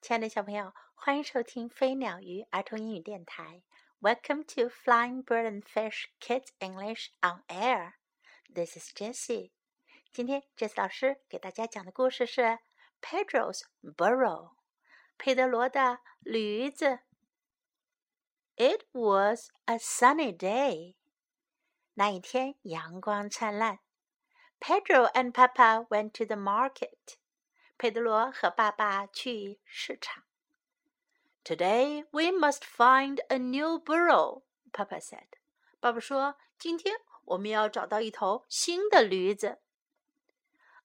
亲爱的小朋友，欢迎收听飞鸟鱼儿童英语电台。Welcome to Flying Bird and Fish Kids English on Air. This is Jessie. 今天 Jessie 老师给大家讲的故事是 Pedro's Burrow，佩德罗的驴子。It was a sunny day. 那一天阳光灿烂。Pedro and Papa went to the market. 佩德罗和爸爸去市场。Today we must find a new burro," Papa said. 爸爸说：“今天我们要找到一头新的驴子。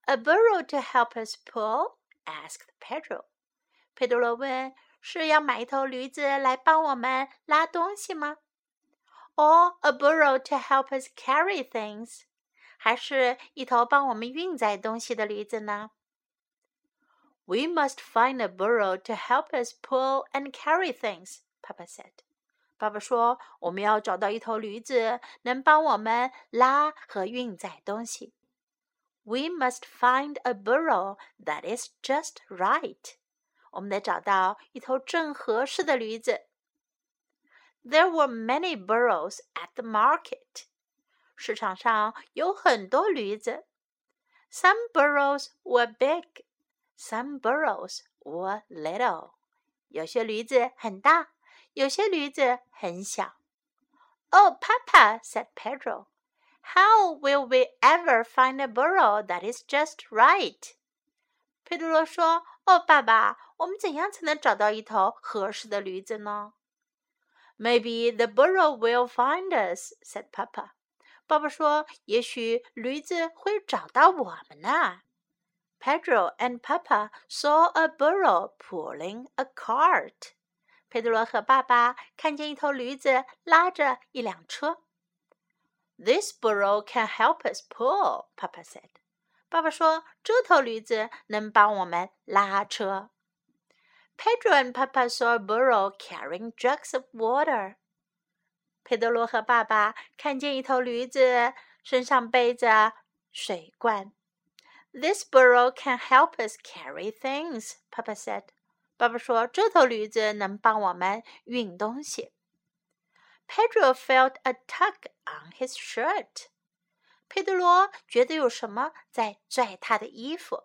”A burro to help us pull? asked Pedro. 佩德罗问：“是要买一头驴子来帮我们拉东西吗？”Or a burro to help us carry things? 还是一头帮我们运载东西的驴子呢？We must find a burro to help us pull and carry things, Papa said. 爸爸说：“我们要找到一头驴子，能帮我们拉和运载东西。” We must find a burro that is just right. 我们得找到一头正合适的驴子。There were many burros at the market. 市场上有很多驴子。Some burros were big. Some burros were little. 有些驴子很大，有些驴子很小。Oh, Papa, said Pedro, how will we ever find a burro that is just right? 佩德罗说：“哦，爸爸，我们怎样才能找到一头合适的驴子呢？”Maybe the burro will find us, said Papa. 爸爸说：“也许驴子会找到我们呢。” Pedro and Papa saw a burro pulling a cart. 佩德罗和爸爸看见一头驴子拉着一辆车。This burro can help us pull, Papa said. 爸爸说：“这头驴子能帮我们拉车。” Pedro and Papa saw a burro carrying jugs of water. 佩德罗和爸爸看见一头驴子身上背着水罐。 this burro can help us carry things, Papa said. 爸爸说：“这头驴子能帮我们运东西。” Pedro felt a tug on his shirt. 佩德罗觉得有什么在拽他的衣服。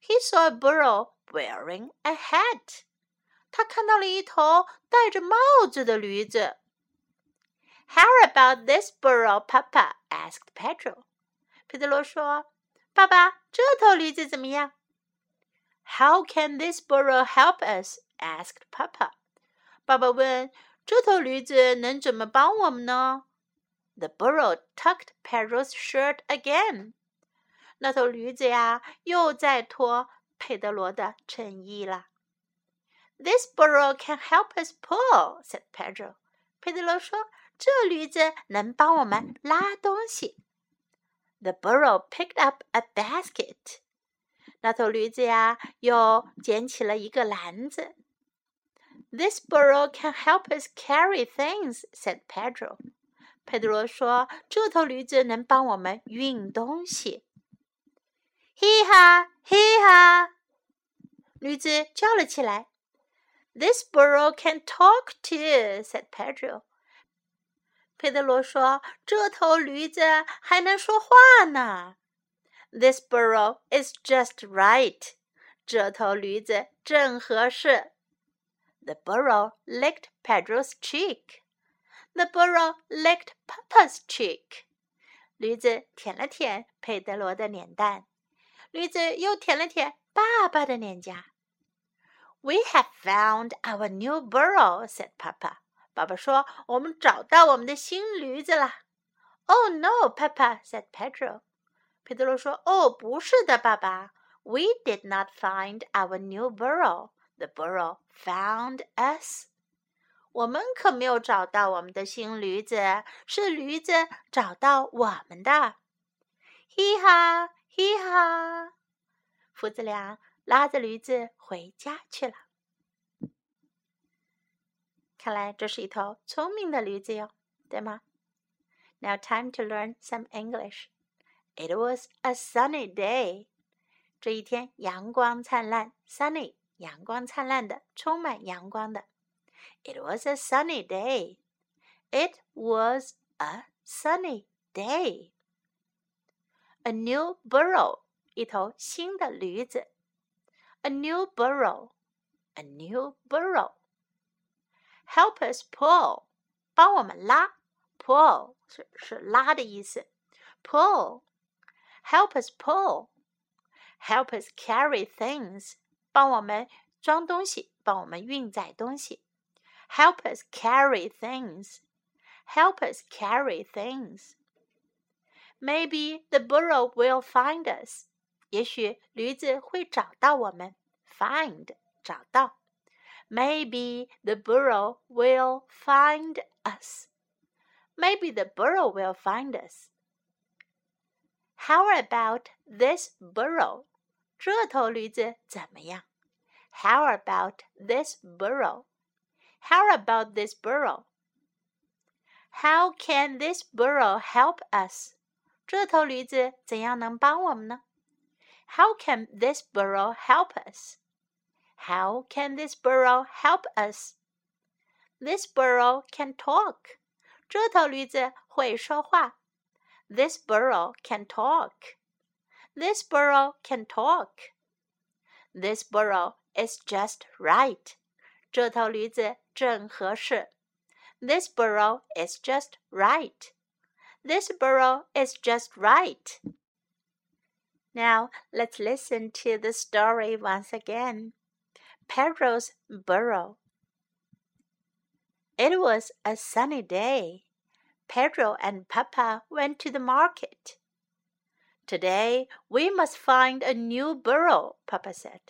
He saw a burro wearing a hat. 他看到了一头戴着帽子的驴子。How about this burro, Papa? asked Pedro. 佩德罗说。 爸爸，这头驴子怎么样？How can this burro help us? asked Papa. 爸爸问：“这头驴子能怎么帮我们呢？”The burro tucked Pedro's shirt again. 那头驴子呀，又在脱佩德罗的衬衣了。This burro can help us pull," said Pedro. 佩德罗说：“这驴子能帮我们拉东西。” The burro picked up a basket. 那头驴子呀，又捡起了一个篮子。This burro can help us carry things," said Pedro. 佩德罗说：“这头驴子能帮我们运东西。”嘿哈嘿哈，驴子叫了起来。This burro can talk too," said Pedro. 佩德罗说：“这头驴子还能说话呢。” This burro is just right. 这头驴子正合适。The burro licked Pedro's cheek. The burro licked Papa's cheek. 驴子舔了舔佩德罗的脸蛋，驴子又舔了舔爸爸的脸颊。We have found our new burro," said Papa. 爸爸说：“我们找到我们的新驴子了。” “Oh no, Papa,” said Pedro. 佩德罗说：“哦，不是的，爸爸。We did not find our new burro. The burro found us.” 我们可没有找到我们的新驴子，是驴子找到我们的。嘻哈，嘻哈，父子俩拉着驴子回家去了。看来这是一头聪明的驴子哟，对吗？Now time to learn some English. It was a sunny day. 这一天阳光灿烂，sunny，阳光灿烂的，充满阳光的。It was a sunny day. It was a sunny day. A new burro. 一头新的驴子。A new burro. A new burro. Help us pull，帮我们拉。Pull 是是拉的意思。Pull, help us pull. Help us carry things，帮我们装东西，帮我们运载东西。Help us carry things. Help us carry things. Maybe the burro will find us. 也许驴子会找到我们。Find 找到。 Maybe the burro will find us. Maybe the burro will find us. How about this burro? 这头驴子怎么样？How about this burro? How about this burro? How can this burro help us? 这头驴子怎样能帮我们呢？How can this burro help us? How can this burro help us? This burro can talk. 这头驴子会说话。This burro can talk. This burro can talk. This burro is just right. 这头驴子正合适。This burro is just right. This burro is just right. Now let's listen to the story once again. Pedro's burro. It was a sunny day. Pedro and Papa went to the market. Today we must find a new burro, Papa said.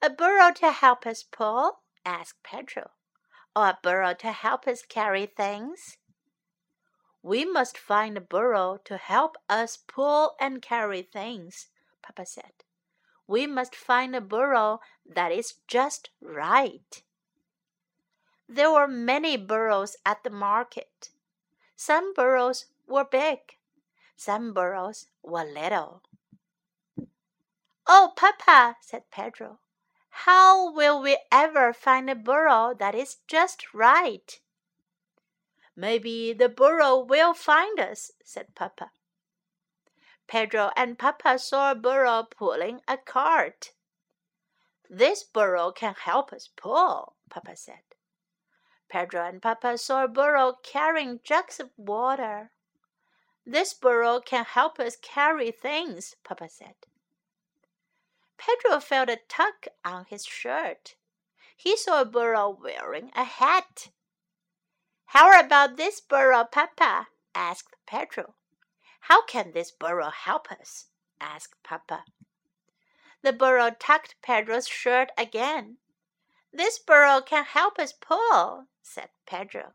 A burro to help us pull? asked Pedro. Or a burro to help us carry things? We must find a burro to help us pull and carry things, Papa said. We must find a burro that is just right. There were many burros at the market. Some burros were big, some burros were little. Oh, Papa, said Pedro, how will we ever find a burro that is just right? Maybe the burro will find us, said Papa. Pedro and Papa saw a burro pulling a cart. This burro can help us pull, Papa said. Pedro and Papa saw a burro carrying jugs of water. This burro can help us carry things, Papa said. Pedro felt a tug on his shirt. He saw a burro wearing a hat. How about this burro, Papa? asked Pedro. How can this burro help us? asked Papa. The burro tucked Pedro's shirt again. This burro can help us pull, said Pedro.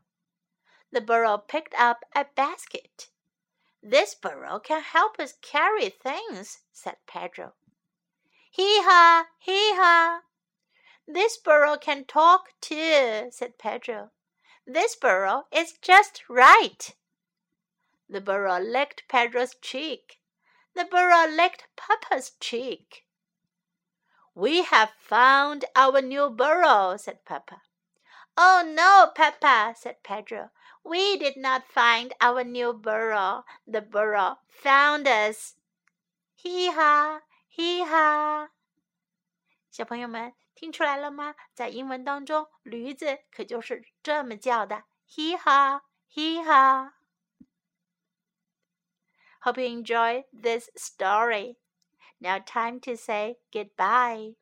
The burro picked up a basket. This burro can help us carry things, said Pedro. Hee haw, hee haw. This burro can talk too, said Pedro. This burro is just right. The burro licked Pedro's cheek. The burro licked Papa's cheek. We have found our new burro, said Peppa. Oh no, Peppa, said Pedro. We did not find our new burro. The burro found us. Hee ha, hee ha. 小朋友们听出来了吗？在英文当中，驴子可就是这么叫的：hee ha, hee ha. Hope you enjoy this story. Now, time to say goodbye.